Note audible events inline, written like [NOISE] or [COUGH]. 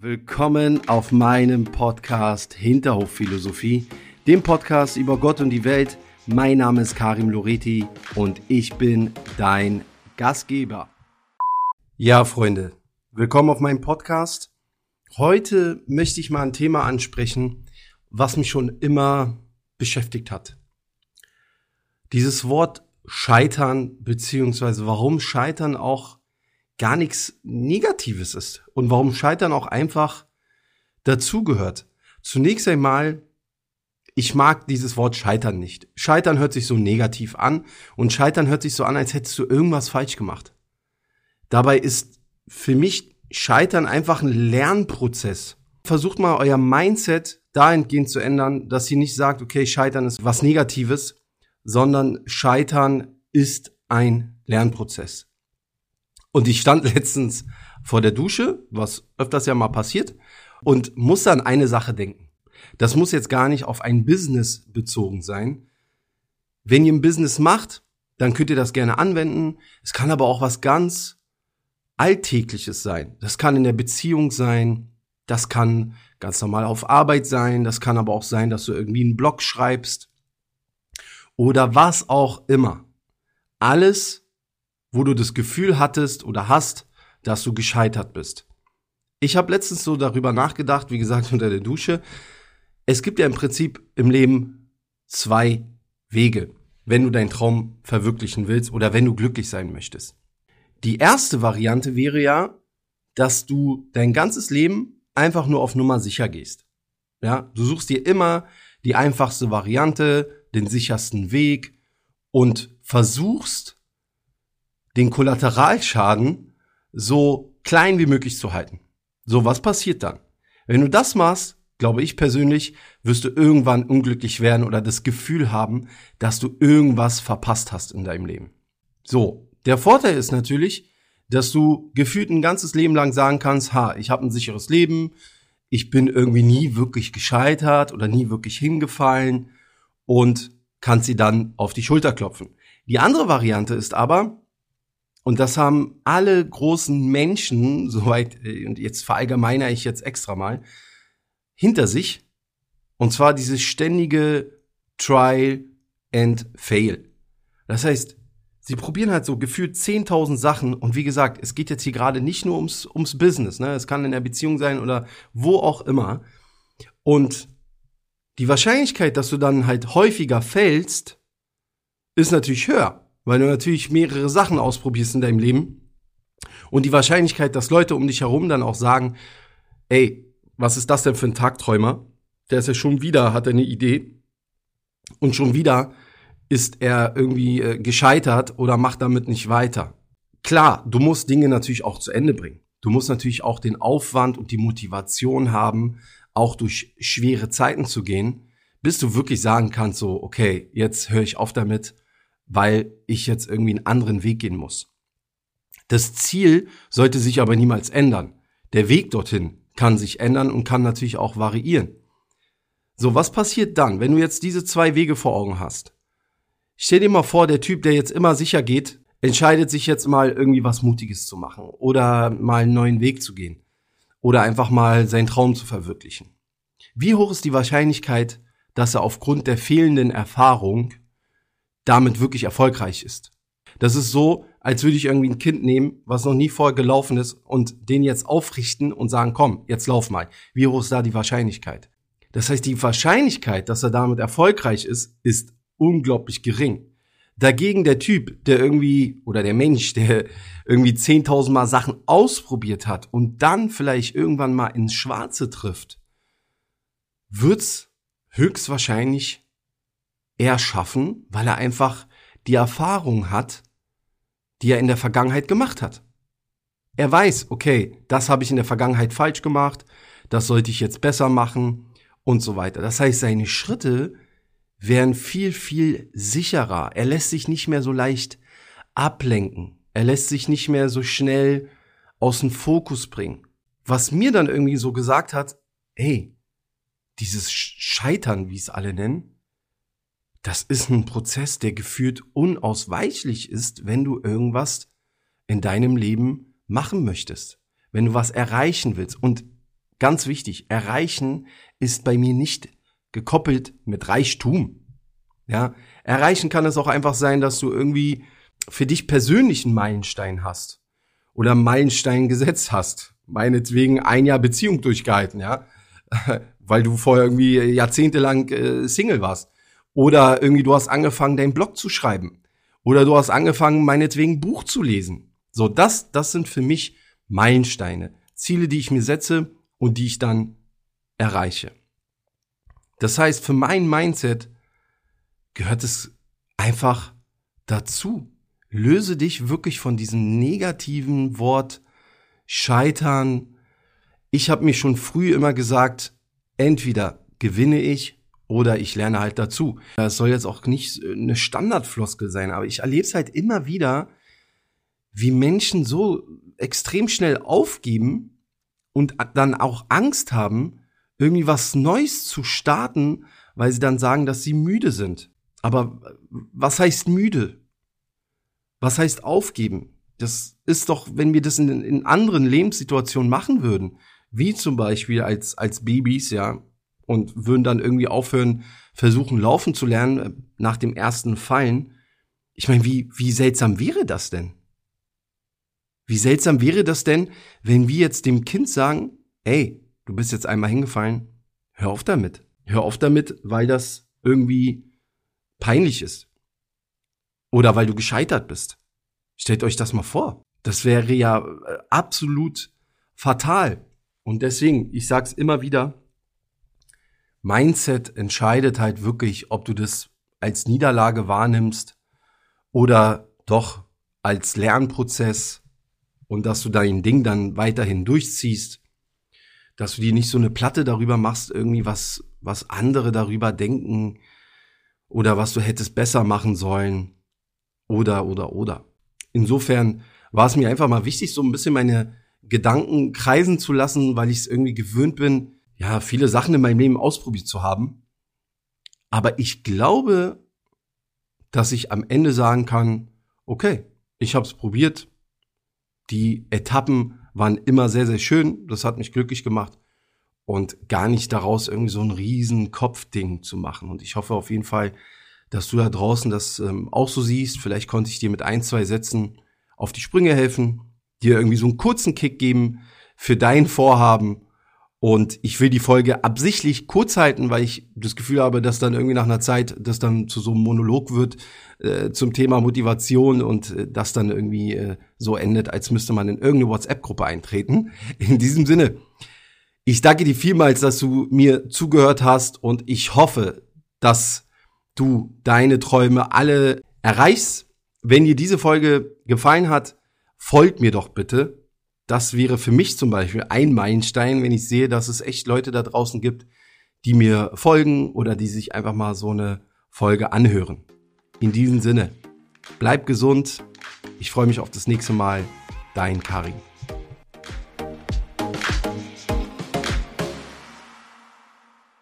Willkommen auf meinem Podcast Hinterhofphilosophie, dem Podcast über Gott und die Welt. Mein Name ist Karim Loreti und ich bin dein Gastgeber. Ja, Freunde, willkommen auf meinem Podcast. Heute möchte ich mal ein Thema ansprechen, was mich schon immer beschäftigt hat. Dieses Wort Scheitern, beziehungsweise warum Scheitern auch gar nichts Negatives ist und warum Scheitern auch einfach dazugehört. Zunächst einmal, ich mag dieses Wort Scheitern nicht. Scheitern hört sich so negativ an und Scheitern hört sich so an, als hättest du irgendwas falsch gemacht. Dabei ist für mich Scheitern einfach ein Lernprozess. Versucht mal euer Mindset dahingehend zu ändern, dass ihr nicht sagt, okay, Scheitern ist was Negatives, sondern Scheitern ist ein Lernprozess. Und ich stand [LAUGHS] letztens vor der Dusche, was öfters ja mal passiert, und musste an eine Sache denken. Das muss jetzt gar nicht auf ein Business bezogen sein. Wenn ihr ein Business macht, dann könnt ihr das gerne anwenden. Es kann aber auch was ganz Alltägliches sein. Das kann in der Beziehung sein. Das kann ganz normal auf Arbeit sein. Das kann aber auch sein, dass du irgendwie einen Blog schreibst. Oder was auch immer. Alles wo du das Gefühl hattest oder hast, dass du gescheitert bist. Ich habe letztens so darüber nachgedacht, wie gesagt, [LAUGHS] unter der Dusche. Es gibt ja im Prinzip im Leben zwei Wege, wenn du deinen Traum verwirklichen willst oder wenn du glücklich sein möchtest. Die erste Variante wäre ja, dass du dein ganzes Leben einfach nur auf Nummer sicher gehst. Ja, du suchst dir immer die einfachste Variante, den sichersten Weg und versuchst den Kollateralschaden so klein wie möglich zu halten. So, was passiert dann? Wenn du das machst, glaube ich persönlich, wirst du irgendwann unglücklich werden oder das Gefühl haben, dass du irgendwas verpasst hast in deinem Leben. So, der Vorteil ist natürlich, dass du gefühlt ein ganzes Leben lang sagen kannst, ha, ich habe ein sicheres Leben, ich bin irgendwie nie wirklich gescheitert oder nie wirklich hingefallen und kannst sie dann auf die Schulter klopfen. Die andere Variante ist aber, und das haben alle großen Menschen, [LAUGHS] soweit, äh, und jetzt verallgemeiner ich jetzt extra mal, hinter sich. Und zwar dieses ständige Trial and Fail. Das heißt, sie probieren halt so gefühlt 10.000 Sachen. Und wie gesagt, es geht jetzt hier gerade nicht nur ums, ums Business. Ne? Es kann in der Beziehung sein oder wo auch immer. Und die Wahrscheinlichkeit, dass du dann halt häufiger fällst, ist natürlich höher weil du natürlich mehrere Sachen ausprobierst in deinem Leben. Und die Wahrscheinlichkeit, dass Leute um dich herum dann auch sagen, ey, was ist das denn für ein Tagträumer? Der ist ja schon wieder, hat er eine Idee. Und schon wieder ist er irgendwie äh, gescheitert oder macht damit nicht weiter. Klar, du musst Dinge natürlich auch zu Ende bringen. Du musst natürlich auch den Aufwand und die Motivation haben, auch durch schwere Zeiten zu gehen, bis du wirklich sagen kannst, so, okay, jetzt höre ich auf damit weil ich jetzt irgendwie einen anderen Weg gehen muss. Das Ziel sollte sich aber niemals ändern. Der Weg dorthin kann sich ändern und kann natürlich auch variieren. So, was passiert dann, wenn du jetzt diese zwei Wege vor Augen hast? Stell dir mal vor, der Typ, der jetzt immer sicher geht, entscheidet sich jetzt mal irgendwie was Mutiges zu machen oder mal einen neuen Weg zu gehen oder einfach mal seinen Traum zu verwirklichen. Wie hoch ist die Wahrscheinlichkeit, dass er aufgrund der fehlenden Erfahrung damit wirklich erfolgreich ist. Das ist so, als würde ich irgendwie ein Kind nehmen, was noch nie vorher gelaufen ist und den jetzt aufrichten und sagen, komm, jetzt lauf mal. Wie hoch ist da die Wahrscheinlichkeit? Das heißt, die Wahrscheinlichkeit, dass er damit erfolgreich ist, ist unglaublich gering. Dagegen der Typ, der irgendwie, oder der Mensch, der irgendwie 10.000 Mal Sachen ausprobiert hat und dann vielleicht irgendwann mal ins Schwarze trifft, wird's höchstwahrscheinlich er schaffen, weil er einfach die Erfahrung hat, die er in der Vergangenheit gemacht hat. Er weiß, okay, das habe ich in der Vergangenheit falsch gemacht, das sollte ich jetzt besser machen und so weiter. Das heißt, seine Schritte wären viel, viel sicherer. Er lässt sich nicht mehr so leicht ablenken. Er lässt sich nicht mehr so schnell aus dem Fokus bringen. Was mir dann irgendwie so gesagt hat, hey, dieses Scheitern, wie es alle nennen, das ist ein Prozess, der gefühlt unausweichlich ist, wenn du irgendwas in deinem Leben machen möchtest, wenn du was erreichen willst. Und ganz wichtig, erreichen ist bei mir nicht gekoppelt mit Reichtum. Ja, erreichen kann es auch einfach sein, dass du irgendwie für dich persönlich einen Meilenstein hast oder einen Meilenstein gesetzt hast. Meinetwegen ein Jahr Beziehung durchgehalten, ja, [LAUGHS] weil du vorher irgendwie jahrzehntelang äh, Single warst. Oder irgendwie du hast angefangen, deinen Blog zu schreiben. Oder du hast angefangen, meinetwegen Buch zu lesen. So, das, das sind für mich Meilensteine. Ziele, die ich mir setze und die ich dann erreiche. Das heißt, für mein Mindset gehört es einfach dazu. Löse dich wirklich von diesem negativen Wort Scheitern. Ich habe mir schon früh immer gesagt, entweder gewinne ich oder ich lerne halt dazu. Das soll jetzt auch nicht eine Standardfloskel sein, aber ich erlebe es halt immer wieder, wie Menschen so extrem schnell aufgeben und dann auch Angst haben, irgendwie was Neues zu starten, weil sie dann sagen, dass sie müde sind. Aber was heißt müde? Was heißt aufgeben? Das ist doch, wenn wir das in, in anderen Lebenssituationen machen würden, wie zum Beispiel als, als Babys, ja, und würden dann irgendwie aufhören, versuchen laufen zu lernen äh, nach dem ersten Fallen. Ich meine, wie, wie seltsam wäre das denn? Wie seltsam wäre das denn, wenn wir jetzt dem Kind sagen, ey, du bist jetzt einmal hingefallen, hör auf damit. Hör auf damit, weil das irgendwie peinlich ist. Oder weil du gescheitert bist. Stellt euch das mal vor. Das wäre ja äh, absolut fatal. Und deswegen, ich sag's immer wieder, Mindset entscheidet halt wirklich, ob du das als Niederlage wahrnimmst oder doch als Lernprozess und dass du dein Ding dann weiterhin durchziehst, dass du dir nicht so eine Platte darüber machst, irgendwie was, was andere darüber denken oder was du hättest besser machen sollen oder, oder, oder. Insofern war es mir einfach mal wichtig, so ein bisschen meine Gedanken kreisen zu lassen, weil ich es irgendwie gewöhnt bin, ja, viele Sachen in meinem Leben ausprobiert zu haben. Aber ich glaube, dass ich am Ende sagen kann, okay, ich habe es probiert. Die Etappen waren immer sehr, sehr schön. Das hat mich glücklich gemacht. Und gar nicht daraus irgendwie so ein riesen Kopfding zu machen. Und ich hoffe auf jeden Fall, dass du da draußen das ähm, auch so siehst. Vielleicht konnte ich dir mit ein, zwei Sätzen auf die Sprünge helfen, dir irgendwie so einen kurzen Kick geben für dein Vorhaben und ich will die Folge absichtlich kurz halten, weil ich das Gefühl habe, dass dann irgendwie nach einer Zeit das dann zu so einem Monolog wird äh, zum Thema Motivation und äh, das dann irgendwie äh, so endet, als müsste man in irgendeine WhatsApp-Gruppe eintreten. [LAUGHS] In diesem Sinne, ich danke dir vielmals, dass du mir zugehört hast und ich hoffe, dass du deine Träume alle erreichst. Wenn dir diese Folge gefallen hat, folgt mir doch bitte das wäre für mich zum Beispiel ein Meilenstein, wenn ich sehe, dass es echt Leute da draußen gibt, die mir folgen oder die sich einfach mal so eine Folge anhören. In diesem Sinne, bleib gesund. Ich freue mich auf das nächste Mal. Dein Karin.